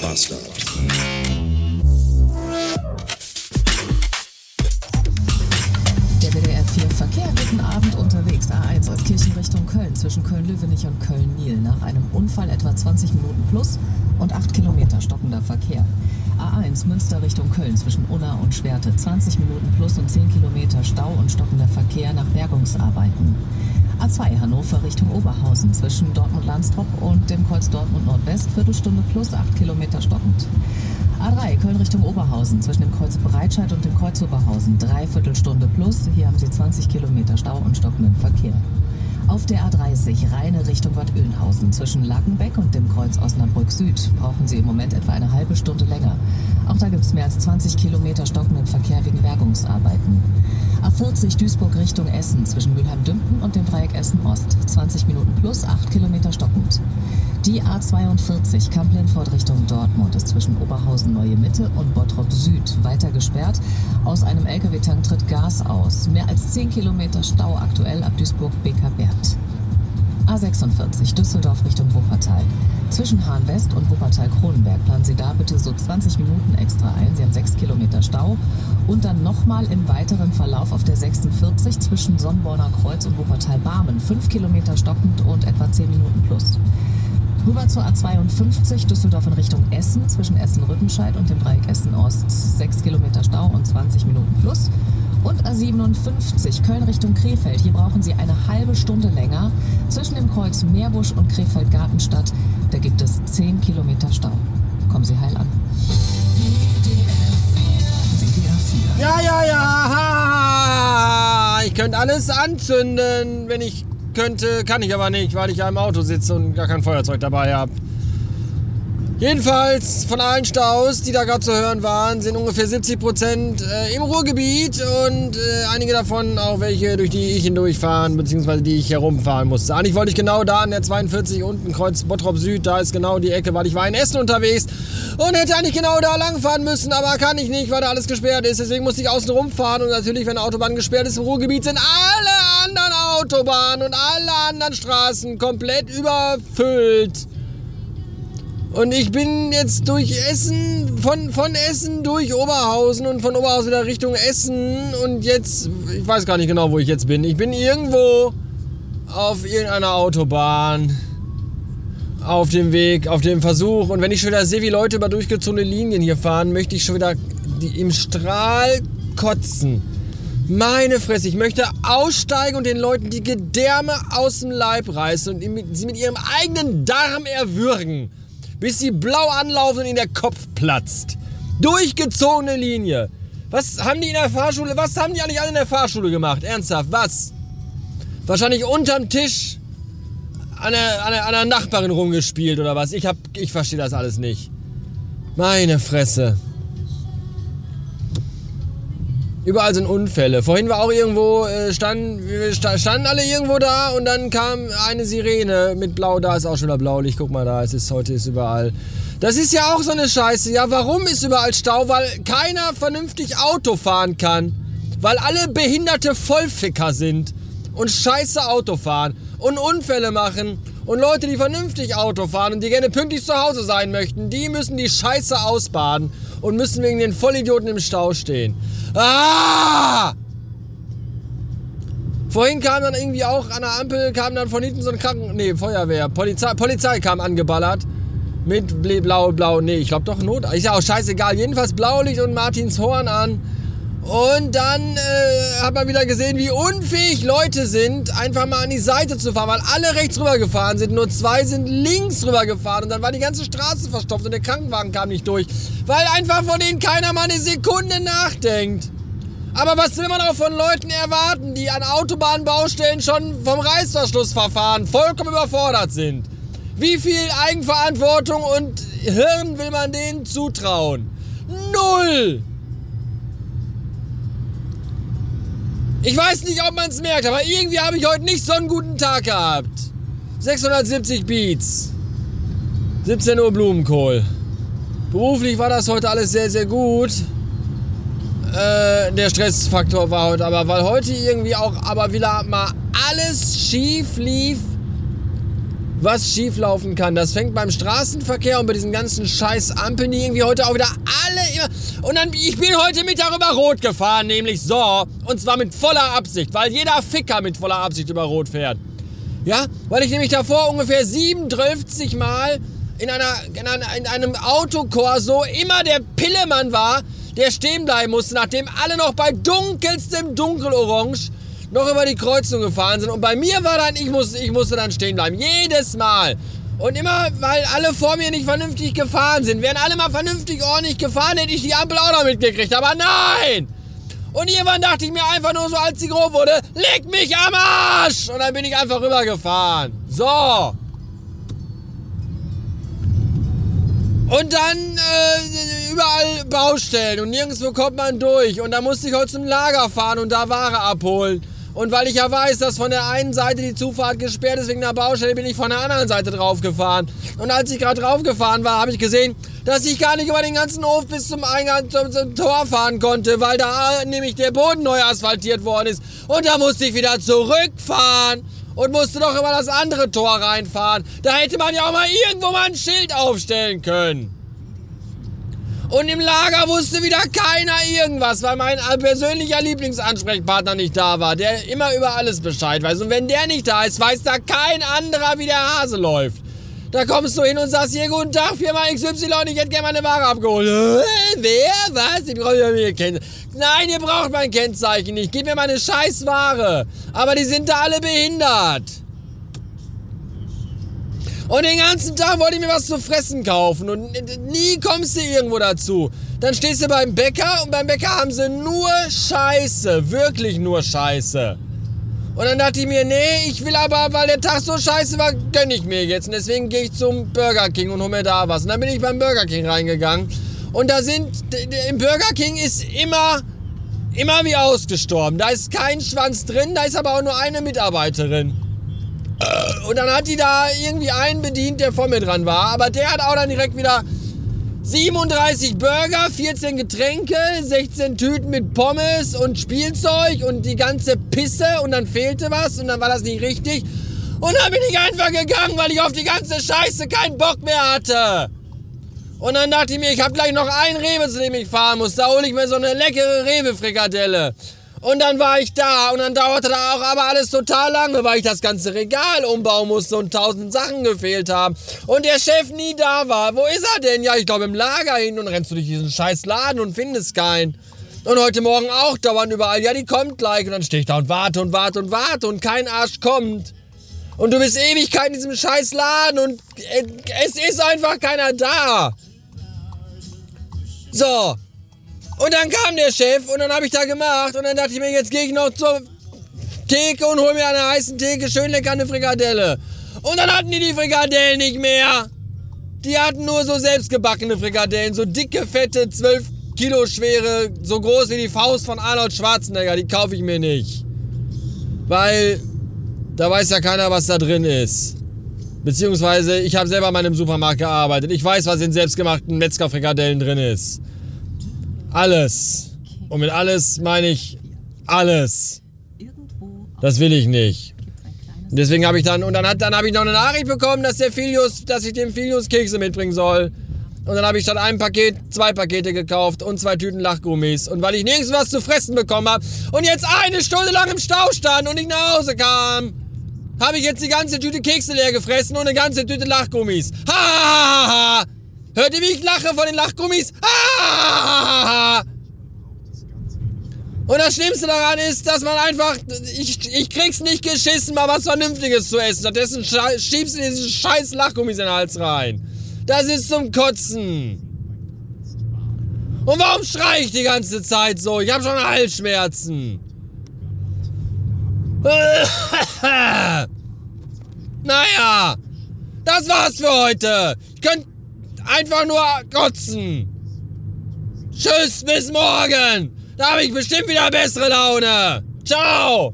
Bastard. Der WDR 4 Verkehr guten Abend unterwegs. A1 aus Kirchen Richtung Köln zwischen Köln-Löwenich und Köln-Niel. Nach einem Unfall etwa 20 Minuten plus und 8 Kilometer stockender Verkehr. A1 Münster Richtung Köln zwischen Unna und Schwerte. 20 Minuten plus und 10 Kilometer Stau und stockender Verkehr nach Bergungsarbeiten. A2 Hannover Richtung Oberhausen zwischen Dortmund-Landstrop und dem Kreuz Dortmund Nordwest. Viertelstunde plus 8 Kilometer stockend. A3 Köln Richtung Oberhausen zwischen dem Kreuz Breitscheid und dem Kreuz Oberhausen. Dreiviertelstunde plus. Hier haben Sie 20 Kilometer Stau und stockenden Verkehr. Auf der A30 Rheine Richtung Bad Oeynhausen zwischen Lackenbeck und dem Kreuz Osnabrück Süd brauchen Sie im Moment etwa eine halbe Stunde länger. Auch da gibt es mehr als 20 Kilometer stockenden Verkehr wegen Bergungsarbeiten. A40 Duisburg Richtung Essen zwischen Mülheim-Dümpen und dem Dreieck Essen-Ost. 20 Minuten plus 8 Kilometer stockend. Die A42 Kamp-Lindfort Richtung Dortmund ist zwischen Oberhausen Neue Mitte und Bottrop Süd weiter gesperrt. Aus einem LKW-Tank tritt Gas aus. Mehr als 10 Kilometer Stau aktuell ab Duisburg-Beker-Wert. A46 Düsseldorf Richtung Wuppertal. Zwischen Hahn West und Wuppertal-Kronenberg planen Sie da bitte so 20 Minuten extra ein. Sie haben 6 Kilometer Stau. Und dann nochmal im weiteren Verlauf auf der 46 zwischen Sonnborner Kreuz und Wuppertal-Barmen. 5 Kilometer stockend und etwa 10 Minuten plus. Rüber zur A52 Düsseldorf in Richtung Essen zwischen Essen-Rüttenscheid und dem Dreieck Essen-Ost. 6 Kilometer Stau und 20 Minuten plus. Und A57 Köln Richtung Krefeld. Hier brauchen Sie eine halbe Stunde länger. Zwischen dem Kreuz Meerbusch und Krefeld-Gartenstadt, da gibt es 10 Kilometer Stau. Kommen Sie heil an. Ja, ja, ja. Ha, ich könnte alles anzünden, wenn ich könnte. Kann ich aber nicht, weil ich ja im Auto sitze und gar kein Feuerzeug dabei habe. Jedenfalls von allen Staus, die da gerade zu hören waren, sind ungefähr 70 Prozent äh, im Ruhrgebiet und äh, einige davon auch welche, durch die ich hindurchfahren, beziehungsweise die ich herumfahren musste. Eigentlich wollte ich genau da an der 42 unten Kreuz Bottrop Süd, da ist genau die Ecke, weil ich war in Essen unterwegs und hätte eigentlich genau da langfahren müssen, aber kann ich nicht, weil da alles gesperrt ist. Deswegen musste ich außen rumfahren und natürlich, wenn eine Autobahn gesperrt ist im Ruhrgebiet, sind alle anderen Autobahnen und alle anderen Straßen komplett überfüllt. Und ich bin jetzt durch Essen, von, von Essen durch Oberhausen und von Oberhausen wieder Richtung Essen. Und jetzt, ich weiß gar nicht genau, wo ich jetzt bin. Ich bin irgendwo auf irgendeiner Autobahn. Auf dem Weg, auf dem Versuch. Und wenn ich schon wieder sehe, wie Leute über durchgezogene Linien hier fahren, möchte ich schon wieder im Strahl kotzen. Meine Fresse, ich möchte aussteigen und den Leuten die Gedärme aus dem Leib reißen und sie mit ihrem eigenen Darm erwürgen bis sie blau anlaufen und ihnen der Kopf platzt. Durchgezogene Linie. Was haben die in der Fahrschule, was haben die eigentlich alle in der Fahrschule gemacht? Ernsthaft, was? Wahrscheinlich unterm Tisch an der, an der, an der Nachbarin rumgespielt oder was? Ich, hab, ich verstehe das alles nicht. Meine Fresse. Überall sind Unfälle. Vorhin war auch irgendwo, äh, standen, standen alle irgendwo da und dann kam eine Sirene mit Blau. Da ist auch schon wieder Blaulicht. Guck mal da, es ist heute ist überall. Das ist ja auch so eine Scheiße. Ja, warum ist überall Stau? Weil keiner vernünftig Auto fahren kann. Weil alle behinderte Vollficker sind und scheiße Auto fahren und Unfälle machen. Und Leute, die vernünftig Auto fahren und die gerne pünktlich zu Hause sein möchten, die müssen die Scheiße ausbaden und müssen wegen den Vollidioten im Stau stehen. Ah! Vorhin kam dann irgendwie auch an der Ampel, kam dann von hinten so ein Kranken... Nee, Feuerwehr. Polizei, Polizei kam angeballert. Mit blau, blau, nee, ich glaube doch Not. Ist ja auch scheißegal. Jedenfalls Blaulicht und Martins Horn an. Und dann äh, hat man wieder gesehen, wie unfähig Leute sind, einfach mal an die Seite zu fahren, weil alle rechts rüber gefahren sind, nur zwei sind links rüber gefahren und dann war die ganze Straße verstopft und der Krankenwagen kam nicht durch, weil einfach von denen keiner mal eine Sekunde nachdenkt. Aber was will man auch von Leuten erwarten, die an Autobahnbaustellen schon vom Reißverschlussverfahren vollkommen überfordert sind? Wie viel Eigenverantwortung und Hirn will man denen zutrauen? Null! Ich weiß nicht, ob man es merkt, aber irgendwie habe ich heute nicht so einen guten Tag gehabt. 670 Beats. 17 Uhr Blumenkohl. Beruflich war das heute alles sehr, sehr gut. Äh, der Stressfaktor war heute aber, weil heute irgendwie auch aber wieder mal alles schief lief. Was schieflaufen kann. Das fängt beim Straßenverkehr und bei diesen ganzen scheiß Ampeln, die irgendwie heute auch wieder alle immer... Und dann, ich bin heute Mittag über Rot gefahren, nämlich so. Und zwar mit voller Absicht, weil jeder Ficker mit voller Absicht über Rot fährt. Ja, weil ich nämlich davor ungefähr 37 Mal in, einer, in, einer, in einem Autokorso immer der Pillemann war, der stehen bleiben musste, nachdem alle noch bei dunkelstem Dunkelorange noch über die Kreuzung gefahren sind. Und bei mir war dann, ich musste, ich musste dann stehen bleiben. Jedes Mal. Und immer, weil alle vor mir nicht vernünftig gefahren sind. Wären alle mal vernünftig ordentlich gefahren, hätte ich die Ampel auch noch mitgekriegt. Aber nein! Und irgendwann dachte ich mir einfach nur so, als sie grob wurde, leg mich am Arsch! Und dann bin ich einfach rübergefahren. So. Und dann äh, überall Baustellen und nirgendwo kommt man durch. Und da musste ich heute zum Lager fahren und da Ware abholen. Und weil ich ja weiß, dass von der einen Seite die Zufahrt gesperrt ist wegen der Baustelle, bin ich von der anderen Seite draufgefahren. Und als ich gerade draufgefahren war, habe ich gesehen, dass ich gar nicht über den ganzen Hof bis zum Eingang zum, zum, Tor fahren konnte, weil da nämlich der Boden neu asphaltiert worden ist. Und da musste ich wieder zurückfahren und musste doch über das andere Tor reinfahren. Da hätte man ja auch mal irgendwo mal ein Schild aufstellen können. Und im Lager wusste wieder keiner irgendwas, weil mein persönlicher Lieblingsansprechpartner nicht da war, der immer über alles Bescheid weiß. Und wenn der nicht da ist, weiß da kein anderer, wie der Hase läuft. Da kommst du hin und sagst, hier, guten Tag, Firma XY, ich hätte gerne meine Ware abgeholt. Äh, wer? Was? Ich brauche mir Kennzeichen. Nein, ihr braucht mein Kennzeichen nicht. Gib mir meine scheiß Ware. Aber die sind da alle behindert. Und den ganzen Tag wollte ich mir was zu fressen kaufen und nie kommst du irgendwo dazu. Dann stehst du beim Bäcker und beim Bäcker haben sie nur Scheiße, wirklich nur Scheiße. Und dann dachte ich mir, nee, ich will aber, weil der Tag so scheiße war, gönn ich mir jetzt. Und deswegen gehe ich zum Burger King und hol mir da was. Und dann bin ich beim Burger King reingegangen. Und da sind, im Burger King ist immer, immer wie ausgestorben. Da ist kein Schwanz drin, da ist aber auch nur eine Mitarbeiterin. Und dann hat die da irgendwie einen bedient, der vor mir dran war. Aber der hat auch dann direkt wieder 37 Burger, 14 Getränke, 16 Tüten mit Pommes und Spielzeug und die ganze Pisse und dann fehlte was und dann war das nicht richtig. Und dann bin ich einfach gegangen, weil ich auf die ganze Scheiße keinen Bock mehr hatte. Und dann dachte ich mir, ich habe gleich noch einen Rewe, zu dem ich fahren muss. Da hole ich mir so eine leckere Rewe-Frikadelle. Und dann war ich da und dann dauerte da auch aber alles total lange, weil ich das ganze Regal umbauen musste und tausend Sachen gefehlt haben. Und der Chef nie da war. Wo ist er denn? Ja, ich glaube im Lager hin und rennst du durch diesen scheiß Laden und findest keinen. Und heute Morgen auch dauernd überall, ja, die kommt gleich. Und dann stehe ich da und warte und warte und warte und kein Arsch kommt. Und du bist Ewigkeit in diesem scheiß Laden und es ist einfach keiner da. So, und dann kam der Chef und dann habe ich da gemacht und dann dachte ich mir, jetzt gehe ich noch zur Theke und hole mir an der heißen Theke schön lecker eine Frikadelle. Und dann hatten die die Frikadellen nicht mehr. Die hatten nur so selbstgebackene Frikadellen, so dicke, fette, 12 Kilo schwere, so groß wie die Faust von Arnold Schwarzenegger. Die kaufe ich mir nicht. Weil da weiß ja keiner, was da drin ist. Beziehungsweise, ich habe selber mal in einem Supermarkt gearbeitet. Ich weiß, was in selbstgemachten Metzgerfrikadellen drin ist. Alles. Und mit alles meine ich alles. Das will ich nicht. Und deswegen habe ich dann, und dann, hat, dann habe ich noch eine Nachricht bekommen, dass der Filius, dass ich dem Filius Kekse mitbringen soll. Und dann habe ich statt einem Paket zwei Pakete gekauft und zwei Tüten Lachgummis. Und weil ich nirgends was zu fressen bekommen habe und jetzt eine Stunde lang im Stau stand und ich nach Hause kam, habe ich jetzt die ganze Tüte Kekse leer gefressen und eine ganze Tüte Lachgummis. Ha, ha, ha, ha. Hört ihr, wie ich lache von den Lachgummis? Ah! Und das Schlimmste daran ist, dass man einfach, ich, ich krieg's nicht geschissen, mal was Vernünftiges zu essen. Stattdessen schiebst du diese scheiß Lachgummis in den Hals rein. Das ist zum Kotzen. Und warum schrei ich die ganze Zeit so? Ich habe schon Halsschmerzen. naja, das war's für heute. Ich könnte Einfach nur kotzen. Tschüss, bis morgen. Da habe ich bestimmt wieder bessere Laune. Ciao.